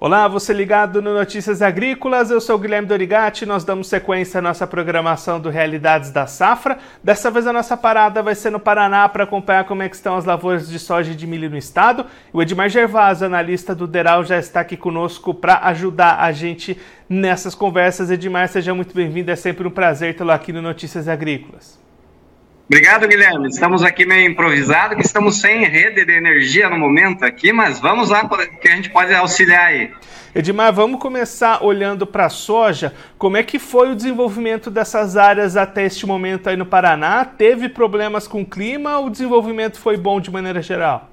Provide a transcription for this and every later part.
Olá, você ligado no Notícias Agrícolas, eu sou Guilherme Dorigati, nós damos sequência à nossa programação do Realidades da Safra. Dessa vez a nossa parada vai ser no Paraná para acompanhar como é estão as lavouras de soja e de milho no estado. O Edmar Gervásio, analista do Deral, já está aqui conosco para ajudar a gente nessas conversas. Edmar, seja muito bem-vindo, é sempre um prazer tê-lo aqui no Notícias Agrícolas. Obrigado, Guilherme. Estamos aqui meio improvisado, que estamos sem rede de energia no momento aqui, mas vamos lá que a gente pode auxiliar aí. Edmar, vamos começar olhando para a soja. Como é que foi o desenvolvimento dessas áreas até este momento aí no Paraná? Teve problemas com o clima ou o desenvolvimento foi bom de maneira geral?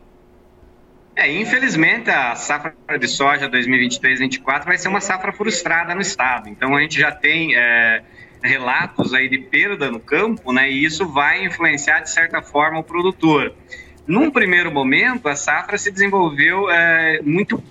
É, infelizmente a safra de soja 2023-24 vai ser uma safra frustrada no estado. Então a gente já tem é relatos aí de perda no campo, né? E isso vai influenciar de certa forma o produtor. Num primeiro momento, a safra se desenvolveu é, muito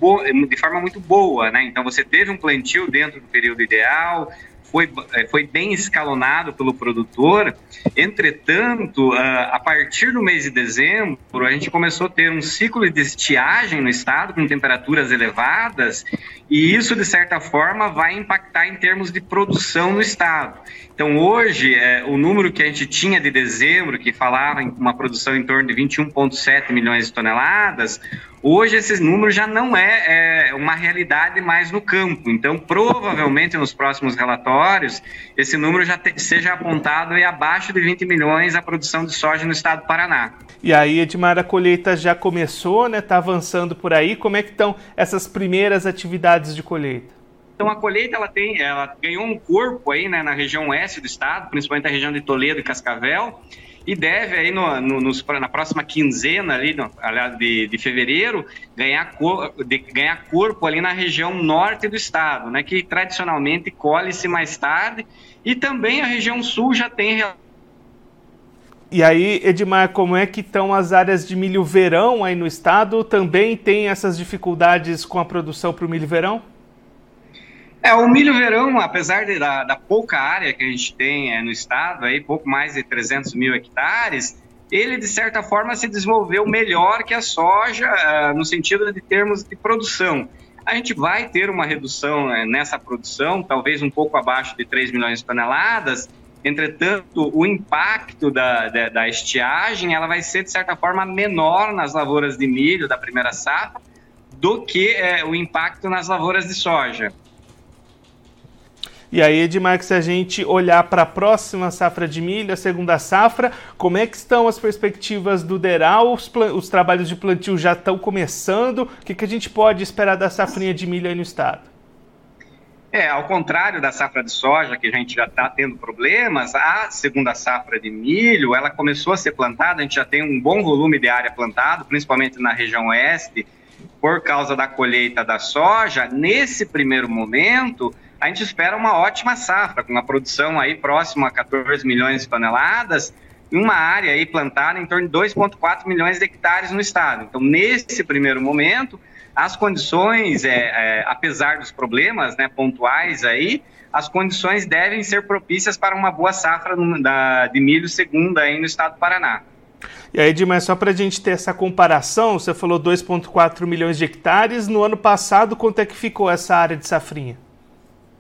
de forma muito boa, né? Então você teve um plantio dentro do período ideal, foi, é, foi bem escalonado pelo produtor. Entretanto, a partir do mês de dezembro, a gente começou a ter um ciclo de estiagem no estado, com temperaturas elevadas, e isso, de certa forma, vai impactar em termos de produção no estado. Então, hoje, é, o número que a gente tinha de dezembro, que falava em uma produção em torno de 21,7 milhões de toneladas, hoje esse número já não é, é, uma realidade mais no campo. Então, provavelmente, nos próximos relatórios, esse número já te, seja apontado e abaixo de 20 milhões a produção de soja no estado do Paraná. E aí, Edmar, a colheita já começou, né? Está avançando por aí. Como é que estão essas primeiras atividades de colheita? Então a colheita ela tem, ela ganhou um corpo aí, né, na região oeste do estado, principalmente na região de Toledo e Cascavel, e deve aí no, no, nos, na próxima quinzena ali, no, de, de fevereiro, ganhar, cor, de, ganhar corpo ali na região norte do estado, né, que tradicionalmente colhe-se mais tarde, e também a região sul já tem e aí, Edmar, como é que estão as áreas de milho verão aí no estado? Também tem essas dificuldades com a produção para o milho verão? É, o milho verão, apesar de, da, da, pouca área que a gente tem é, no estado, aí, pouco mais de 300 mil hectares, ele, de certa forma, se desenvolveu melhor que a soja, uh, no sentido de termos de produção. A gente vai ter uma redução uh, nessa produção, talvez um pouco abaixo de 3 milhões de toneladas, entretanto, o impacto da, da, da estiagem ela vai ser, de certa forma, menor nas lavouras de milho da primeira safra do que uh, o impacto nas lavouras de soja. E aí, Edmar, se a gente olhar para a próxima safra de milho, a segunda safra, como é que estão as perspectivas do Deral? Os, os trabalhos de plantio já estão começando? O que, que a gente pode esperar da safrinha de milho aí no estado? É, ao contrário da safra de soja, que a gente já está tendo problemas, a segunda safra de milho, ela começou a ser plantada, a gente já tem um bom volume de área plantado, principalmente na região oeste, por causa da colheita da soja. Nesse primeiro momento, a gente espera uma ótima safra, com uma produção aí próxima a 14 milhões de toneladas, uma área aí plantada em torno de 2,4 milhões de hectares no estado. Então, nesse primeiro momento, as condições, é, é, apesar dos problemas né, pontuais aí, as condições devem ser propícias para uma boa safra no, da, de milho segunda aí no estado do Paraná. E aí, Edmar, só para a gente ter essa comparação, você falou 2,4 milhões de hectares. No ano passado, quanto é que ficou essa área de safrinha?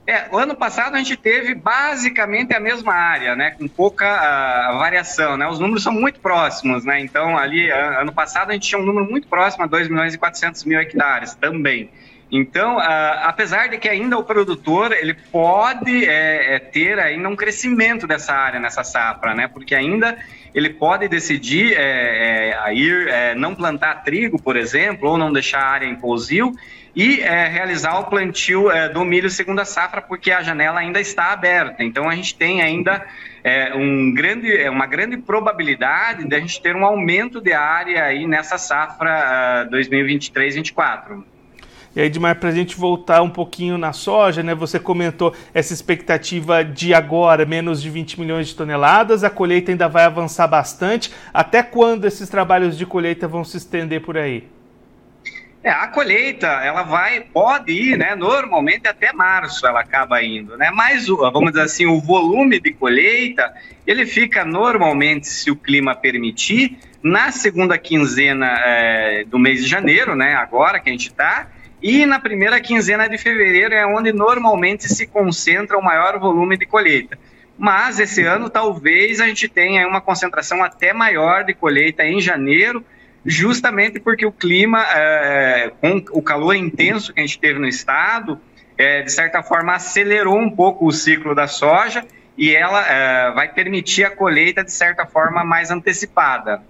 É, o ano passado a gente teve basicamente a mesma área, né, com pouca uh, variação, né, os números são muito próximos, né, então ali, uh, ano passado a gente tinha um número muito próximo a 2 milhões e 400 mil hectares também. Então, apesar de que ainda o produtor, ele pode é, é, ter ainda um crescimento dessa área, nessa safra, né, porque ainda ele pode decidir é, é, ir é, não plantar trigo, por exemplo, ou não deixar a área em pousio, e é, realizar o plantio é, do milho segunda safra, porque a janela ainda está aberta. Então a gente tem ainda um grande, uma grande probabilidade de a gente ter um aumento de área aí nessa safra uh, 2023-24. E aí, Edmar, para a gente voltar um pouquinho na soja, né? Você comentou essa expectativa de agora, menos de 20 milhões de toneladas, a colheita ainda vai avançar bastante. Até quando esses trabalhos de colheita vão se estender por aí? É, a colheita, ela vai, pode ir, né? Normalmente até março ela acaba indo, né? Mas, vamos dizer assim, o volume de colheita, ele fica normalmente, se o clima permitir, na segunda quinzena é, do mês de janeiro, né? Agora que a gente está, E na primeira quinzena de fevereiro é onde normalmente se concentra o maior volume de colheita. Mas esse ano talvez a gente tenha uma concentração até maior de colheita em janeiro, justamente porque o clima, é, com o calor intenso que a gente teve no estado, é, de certa forma acelerou um pouco o ciclo da soja e ela é, vai permitir a colheita de certa forma mais antecipada.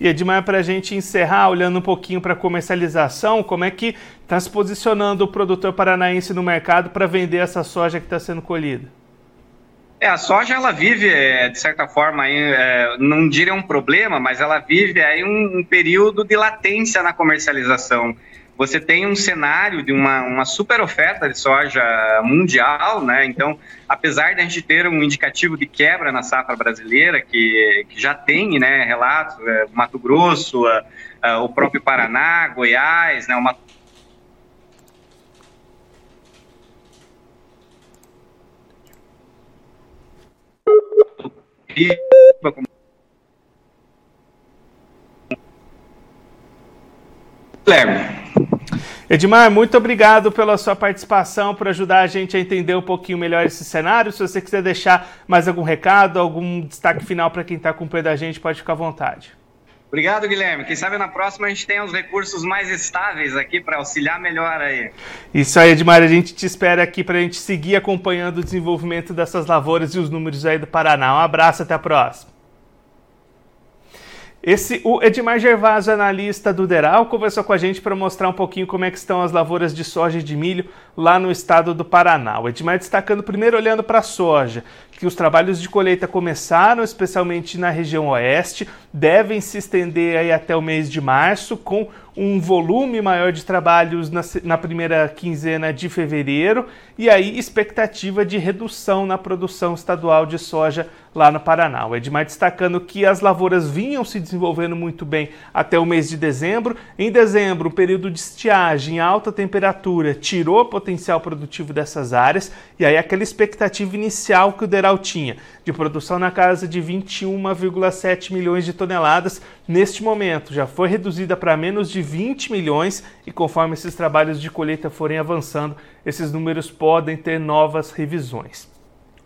E Edmar, para a gente encerrar, olhando um pouquinho para a comercialização, como é que está se posicionando o produtor paranaense no mercado para vender essa soja que está sendo colhida? É, a soja ela vive, é, de certa forma, aí, é, não diria um problema, mas ela vive aí um, um período de latência na comercialização você tem um cenário de uma, uma super oferta de soja mundial, né? Então, apesar de a gente ter um indicativo de quebra na safra brasileira, que, que já tem né, relatos, é, Mato Grosso, a, a, o próprio Paraná, Goiás, né, uma Guilherme. Edmar, muito obrigado pela sua participação, por ajudar a gente a entender um pouquinho melhor esse cenário. Se você quiser deixar mais algum recado, algum destaque final para quem está acompanhando a gente, pode ficar à vontade. Obrigado, Guilherme. Quem sabe na próxima a gente tem os recursos mais estáveis aqui para auxiliar melhor aí. Isso aí, Edmar. A gente te espera aqui para a gente seguir acompanhando o desenvolvimento dessas lavouras e os números aí do Paraná. Um abraço, até a próxima. Esse, o Edmar Gervásio, analista do Deral, conversou com a gente para mostrar um pouquinho como é que estão as lavouras de soja e de milho lá no estado do Paraná. O Edmar destacando primeiro olhando para a soja, que os trabalhos de colheita começaram, especialmente na região oeste, devem se estender aí até o mês de março, com um volume maior de trabalhos na, na, primeira quinzena de fevereiro e aí expectativa de redução na produção estadual de soja lá no Paraná. O Edmar destacando que as lavouras vinham se desenvolvendo muito bem até o mês de dezembro. Em dezembro, o período de estiagem, alta temperatura, tirou o potencial produtivo dessas áreas e aí aquela expectativa inicial que o Deral tinha de produção na casa de 21,7 milhões de toneladas, neste momento já foi reduzida para menos de 20 milhões e conforme esses trabalhos de colheita forem avançando, esses números podem ter novas revisões.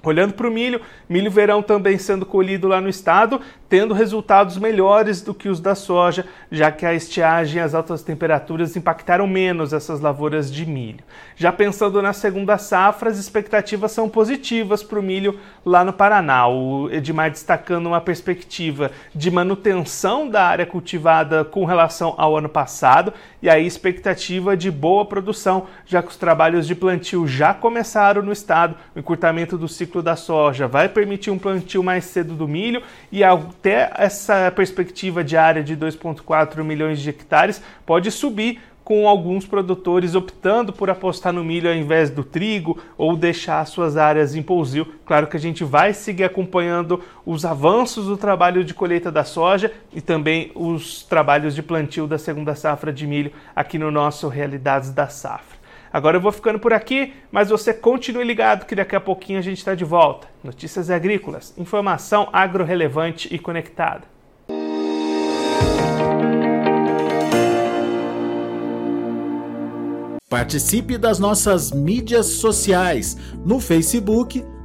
Olhando para o milho, milho verão também sendo colhido lá no estado, tendo resultados melhores do que os da soja, já que a estiagem e as altas temperaturas impactaram menos essas lavouras de milho. Já pensando na segunda safra, as expectativas são positivas para o milho lá no Paraná. O Edmar destacando uma perspectiva de manutenção da área cultivada com relação ao ano passado e aí expectativa de boa produção, já que os trabalhos de plantio já começaram no estado, o encurtamento do ciclo ciclo da soja vai permitir um plantio mais cedo do milho e até essa perspectiva de área de 2,4 milhões de hectares pode subir com alguns produtores optando por apostar no milho ao invés do trigo ou deixar suas áreas em pousio. Claro que a gente vai seguir acompanhando os avanços do trabalho de colheita da soja e também os trabalhos de plantio da segunda safra de milho aqui no nosso Realidades da Safra. Agora eu vou ficando por aqui, mas você continue ligado que daqui a pouquinho a gente está de volta. Notícias agrícolas, informação agro-relevante e conectada. Participe das nossas mídias sociais no Facebook